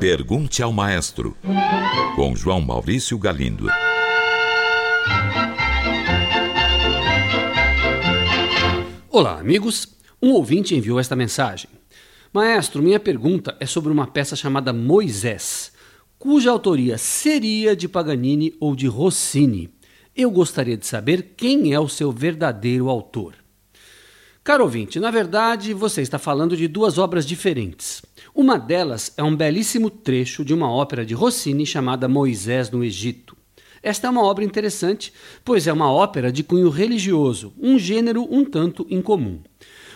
Pergunte ao Maestro, com João Maurício Galindo. Olá, amigos. Um ouvinte enviou esta mensagem. Maestro, minha pergunta é sobre uma peça chamada Moisés, cuja autoria seria de Paganini ou de Rossini. Eu gostaria de saber quem é o seu verdadeiro autor. Caro ouvinte, na verdade você está falando de duas obras diferentes. Uma delas é um belíssimo trecho de uma ópera de Rossini chamada Moisés no Egito. Esta é uma obra interessante, pois é uma ópera de cunho religioso, um gênero um tanto incomum.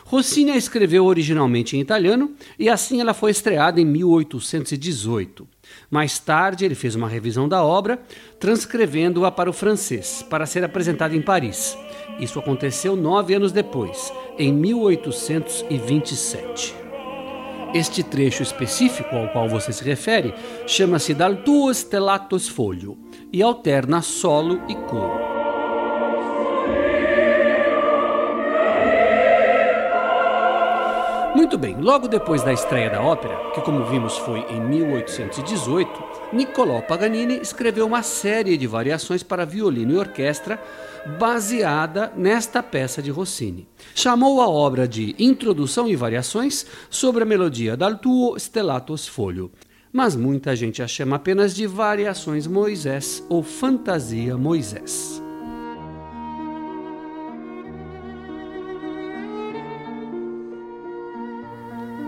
Rossini a escreveu originalmente em italiano e assim ela foi estreada em 1818. Mais tarde, ele fez uma revisão da obra, transcrevendo-a para o francês, para ser apresentada em Paris. Isso aconteceu nove anos depois, em 1827. Este trecho específico ao qual você se refere chama-se Dal tuo stellato sfoglio e alterna solo e coro. Muito bem, logo depois da estreia da ópera, que como vimos foi em 1818, Niccolò Paganini escreveu uma série de variações para violino e orquestra baseada nesta peça de Rossini. Chamou a obra de Introdução e Variações sobre a melodia Dal tuo stellato sfoglio, mas muita gente a chama apenas de Variações Moisés ou Fantasia Moisés.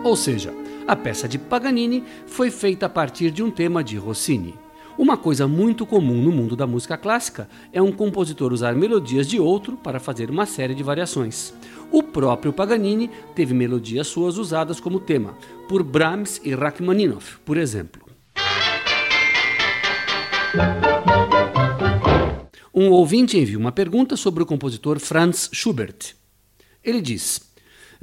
Ou seja, a peça de Paganini foi feita a partir de um tema de Rossini. Uma coisa muito comum no mundo da música clássica é um compositor usar melodias de outro para fazer uma série de variações. O próprio Paganini teve melodias suas usadas como tema, por Brahms e Rachmaninoff, por exemplo. Um ouvinte enviou uma pergunta sobre o compositor Franz Schubert. Ele diz: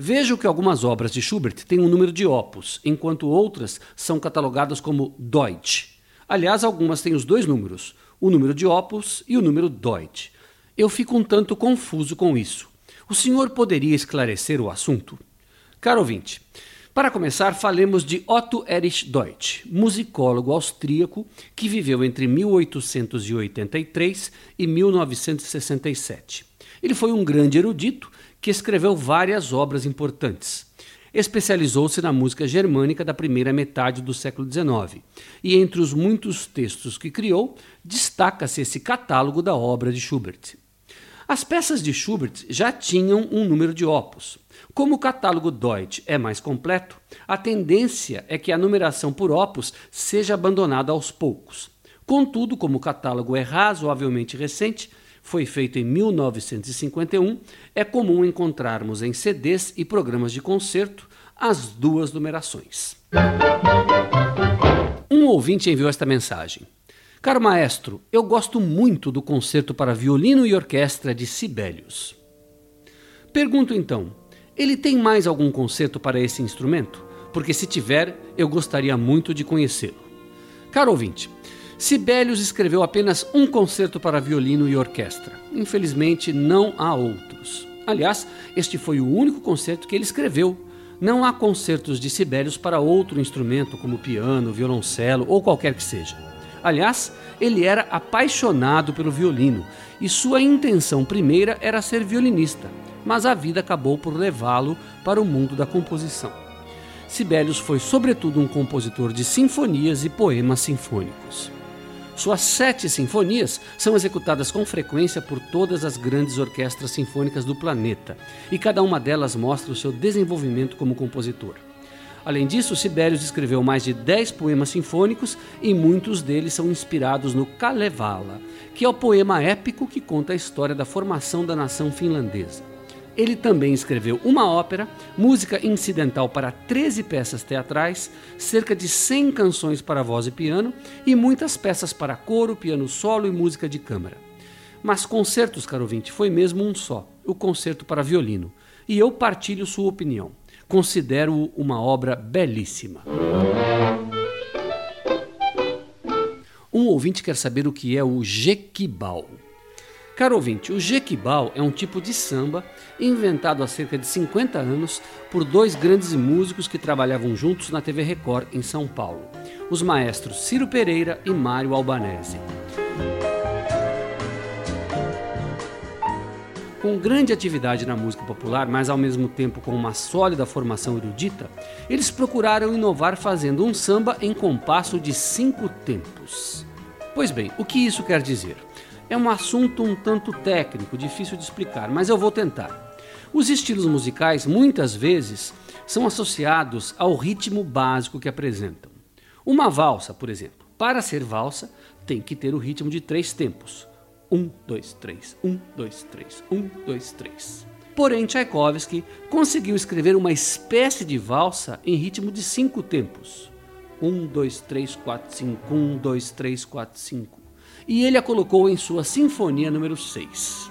Vejo que algumas obras de Schubert têm um número de opus, enquanto outras são catalogadas como Deutsch. Aliás, algumas têm os dois números, o número de opus e o número Deutsch. Eu fico um tanto confuso com isso. O senhor poderia esclarecer o assunto? Caro ouvinte, para começar, falemos de Otto Erich Deutsch, musicólogo austríaco que viveu entre 1883 e 1967. Ele foi um grande erudito que escreveu várias obras importantes. Especializou-se na música germânica da primeira metade do século XIX, e entre os muitos textos que criou, destaca-se esse catálogo da obra de Schubert. As peças de Schubert já tinham um número de opus. Como o catálogo Deutsch é mais completo, a tendência é que a numeração por opus seja abandonada aos poucos. Contudo, como o catálogo é razoavelmente recente, foi feito em 1951, é comum encontrarmos em CDs e programas de concerto as duas numerações. Um ouvinte enviou esta mensagem. Caro maestro, eu gosto muito do concerto para violino e orquestra de Sibelius. Pergunto então, ele tem mais algum concerto para esse instrumento? Porque se tiver, eu gostaria muito de conhecê-lo. Caro ouvinte, Sibelius escreveu apenas um concerto para violino e orquestra. Infelizmente, não há outros. Aliás, este foi o único concerto que ele escreveu. Não há concertos de Sibelius para outro instrumento, como piano, violoncelo ou qualquer que seja. Aliás, ele era apaixonado pelo violino e sua intenção primeira era ser violinista, mas a vida acabou por levá-lo para o mundo da composição. Sibelius foi, sobretudo, um compositor de sinfonias e poemas sinfônicos. Suas sete sinfonias são executadas com frequência por todas as grandes orquestras sinfônicas do planeta, e cada uma delas mostra o seu desenvolvimento como compositor. Além disso, Sibelius escreveu mais de dez poemas sinfônicos e muitos deles são inspirados no Kalevala, que é o poema épico que conta a história da formação da nação finlandesa. Ele também escreveu uma ópera, música incidental para 13 peças teatrais, cerca de 100 canções para voz e piano e muitas peças para coro, piano solo e música de câmara. Mas concertos, caro ouvinte, foi mesmo um só, o concerto para violino. E eu partilho sua opinião. Considero-o uma obra belíssima. Um ouvinte quer saber o que é o Jequibal. Caro ouvinte, o jequibal é um tipo de samba inventado há cerca de 50 anos por dois grandes músicos que trabalhavam juntos na TV Record em São Paulo, os maestros Ciro Pereira e Mário Albanese. Com grande atividade na música popular, mas ao mesmo tempo com uma sólida formação erudita, eles procuraram inovar fazendo um samba em compasso de cinco tempos. Pois bem, o que isso quer dizer? É um assunto um tanto técnico, difícil de explicar, mas eu vou tentar. Os estilos musicais muitas vezes são associados ao ritmo básico que apresentam. Uma valsa, por exemplo, para ser valsa, tem que ter o ritmo de três tempos: um, dois, três, um, dois, três, um, dois, três. Porém, Tchaikovsky conseguiu escrever uma espécie de valsa em ritmo de cinco tempos: um, dois, três, quatro, cinco, um, dois, três, quatro, cinco e ele a colocou em sua Sinfonia número 6.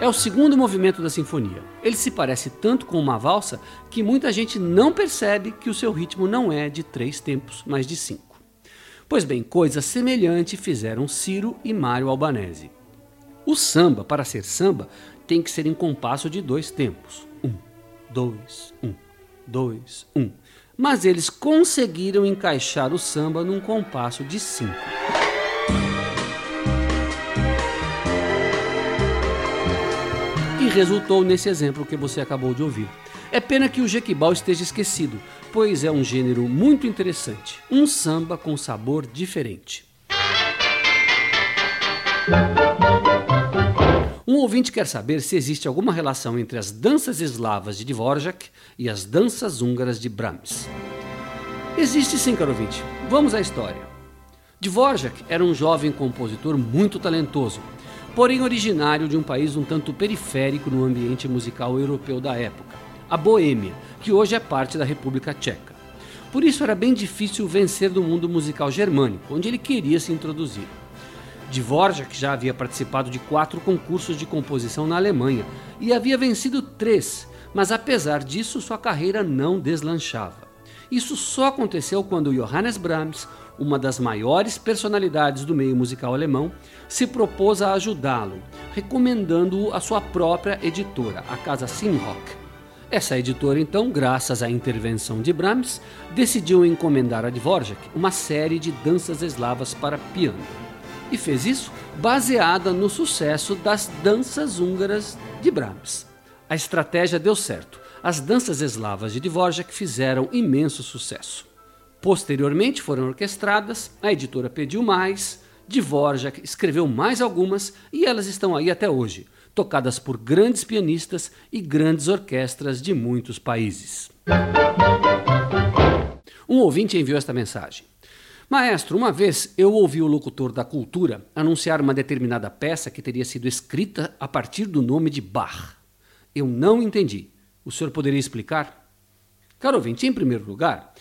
É o segundo movimento da sinfonia. Ele se parece tanto com uma valsa que muita gente não percebe que o seu ritmo não é de três tempos, mas de cinco. Pois bem, coisa semelhante fizeram Ciro e Mário Albanese. O samba, para ser samba, tem que ser em compasso de dois tempos. Um, dois, um, dois, um mas eles conseguiram encaixar o samba num compasso de cinco. E resultou nesse exemplo que você acabou de ouvir. É pena que o jequibal esteja esquecido, pois é um gênero muito interessante, um samba com sabor diferente. Um ouvinte quer saber se existe alguma relação entre as danças eslavas de Dvorak e as danças húngaras de Brahms. Existe sim, caro ouvinte. Vamos à história. Dvorak era um jovem compositor muito talentoso, porém originário de um país um tanto periférico no ambiente musical europeu da época, a Boêmia, que hoje é parte da República Tcheca. Por isso era bem difícil vencer no mundo musical germânico, onde ele queria se introduzir. Dvorak já havia participado de quatro concursos de composição na Alemanha e havia vencido três, mas apesar disso sua carreira não deslanchava. Isso só aconteceu quando Johannes Brahms, uma das maiores personalidades do meio musical alemão, se propôs a ajudá-lo, recomendando-o à sua própria editora, a casa Simrock. Essa editora, então, graças à intervenção de Brahms, decidiu encomendar a Dvorak uma série de danças eslavas para piano e fez isso baseada no sucesso das danças húngaras de Brahms. A estratégia deu certo. As danças eslavas de Dvorak fizeram imenso sucesso. Posteriormente foram orquestradas, a editora pediu mais, Dvorak escreveu mais algumas e elas estão aí até hoje, tocadas por grandes pianistas e grandes orquestras de muitos países. Um ouvinte enviou esta mensagem. Maestro, uma vez eu ouvi o locutor da cultura anunciar uma determinada peça que teria sido escrita a partir do nome de Bach. Eu não entendi. O senhor poderia explicar? Caro ouvinte, em primeiro lugar,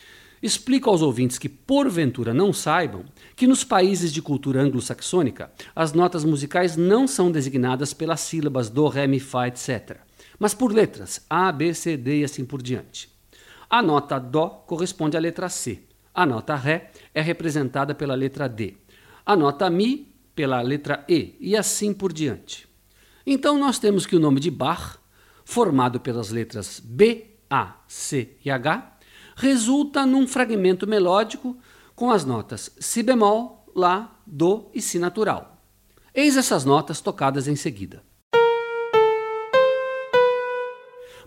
explico aos ouvintes que, porventura, não saibam que nos países de cultura anglo-saxônica as notas musicais não são designadas pelas sílabas do, ré, mi, fá, etc., mas por letras A, B, C, D e assim por diante. A nota Dó corresponde à letra C a nota Ré é representada pela letra D, a nota Mi pela letra E e assim por diante. Então nós temos que o nome de Bach, formado pelas letras B, A, C e H, resulta num fragmento melódico com as notas Si bemol, Lá, Do e Si natural. Eis essas notas tocadas em seguida.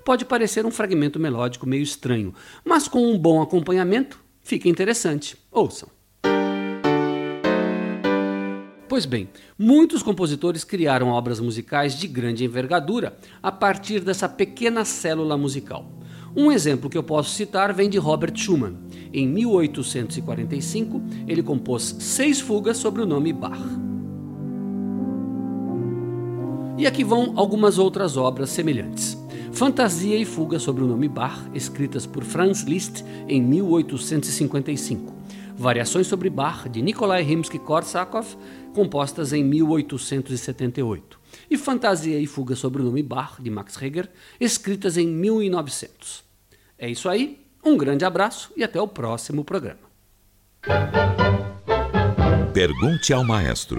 Pode parecer um fragmento melódico meio estranho, mas com um bom acompanhamento Fica interessante. Ouçam. Pois bem, muitos compositores criaram obras musicais de grande envergadura a partir dessa pequena célula musical. Um exemplo que eu posso citar vem de Robert Schumann. Em 1845, ele compôs seis fugas sobre o nome Bach. E aqui vão algumas outras obras semelhantes. Fantasia e Fuga sobre o nome Bach, escritas por Franz Liszt em 1855. Variações sobre Bach, de Nikolai Rimsky-Korsakov, compostas em 1878. E Fantasia e Fuga sobre o nome Bach, de Max Reger, escritas em 1900. É isso aí, um grande abraço e até o próximo programa. Pergunte ao maestro.